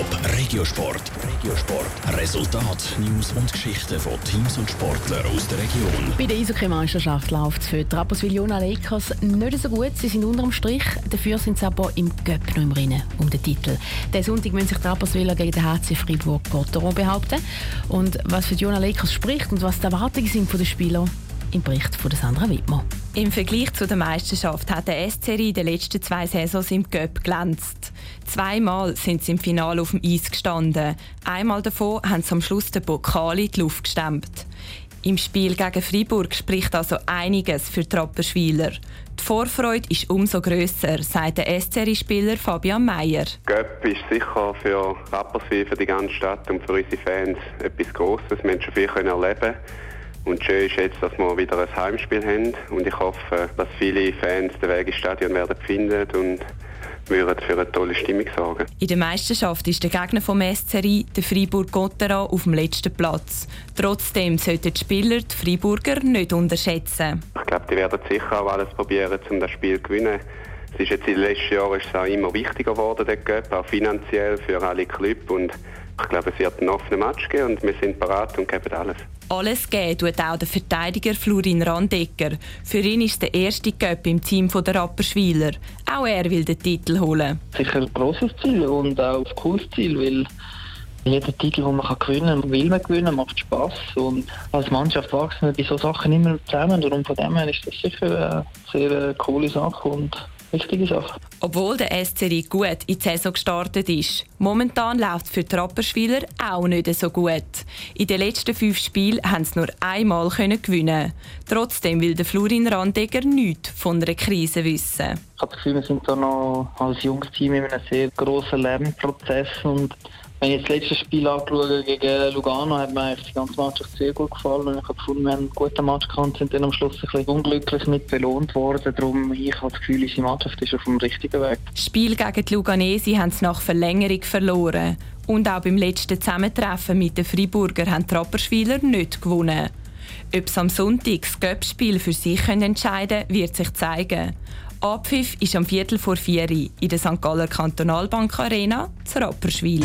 Top Regiosport. Regiosport. Resultat, News und Geschichten von Teams und Sportlern aus der Region. Bei der Eishockey-Meisterschaft läuft es für die Rapperswil-Jona Lakers nicht so gut. Sie sind unterm Strich. Dafür sind sie aber im Göpp noch im Rennen um den Titel. Den Sonntag müssen sich die gegen den HC Fribourg-Gotteron behaupten. Und was für die Jona Lakers spricht und was die Erwartungen sind von den Spielern, im Bericht von Sandra Wittmer. Im Vergleich zu der Meisterschaft hat der SCRI in den letzten zwei Saisons im Göpp glänzt. Zweimal sind sie im Finale auf dem Eis gestanden. Einmal davon haben sie am Schluss den Pokal in die Luft gestemmt. Im Spiel gegen Freiburg spricht also einiges für die Rapperschwiler. Die Vorfreude ist umso grösser, sagt der SCRI-Spieler Fabian Meyer. Göpp ist sicher für Rapperswil, für die ganze Stadt und für unsere Fans etwas Grosses. Wir haben schon viel erleben und schön ist jetzt, dass wir wieder ein Heimspiel haben. Und ich hoffe, dass viele Fans den Weg ins Stadion werden finden und würden für eine tolle Stimmung sorgen. In der Meisterschaft ist der Gegner vom SCRI, der Freiburg-Gotteron, auf dem letzten Platz. Trotzdem sollten die Spieler die Freiburger nicht unterschätzen. Ich glaube, die werden sicher auch alles probieren, um das Spiel zu gewinnen. Es ist jetzt in den letzten Jahren ist es auch immer wichtiger geworden, der Cup, auch finanziell für alle Clubs. Und ich glaube, es wird einen offenen Match geben und wir sind bereit und geben alles. Alles geben tut auch der Verteidiger Florin Randecker. Für ihn ist der erste Cup im Team der Rapperschwiler. Auch er will den Titel holen. Sicher ein grosses Ziel und auch ein cooles Ziel, weil jeder Titel, den man gewinnen kann, will man gewinnen, macht Spass. Und als Mannschaft wachsen wir bei solchen Sachen immer zusammen. Und von dem her ist das sicher eine sehr coole Sache. Und wichtige Sache. Obwohl der SCRI gut in die Saison gestartet ist, momentan läuft es für die Rapperschwiler auch nicht so gut. In den letzten fünf Spielen haben sie nur einmal gewinnen. Trotzdem will der Florin Randegger nichts von einer Krise wissen. Ich habe das Gefühl, wir sind da noch als junges Team in einem sehr grossen Lernprozess und wenn ich das letzte Spiel anschaue gegen Lugano, hat mir die ganze Mannschaft sehr gut gefallen. Und ich habe gefunden, wir haben einen guten Match gehabt und sind dann am Schluss ein bisschen unglücklich mit belohnt worden. Darum, ich habe das Gefühl, unsere Mannschaft ist auf dem richtigen Weg. Das Spiel gegen die Luganesi haben sie nach Verlängerung verloren. Und auch beim letzten Zusammentreffen mit den Freiburger haben die Rapperschwiler nicht gewonnen. Ob sie am Sonntag das Göppspiel für sich entscheiden können, wird sich zeigen. Abpfiff ist am Viertel vor vier in der St. Galler Kantonalbank Arena zu Rapperschwil.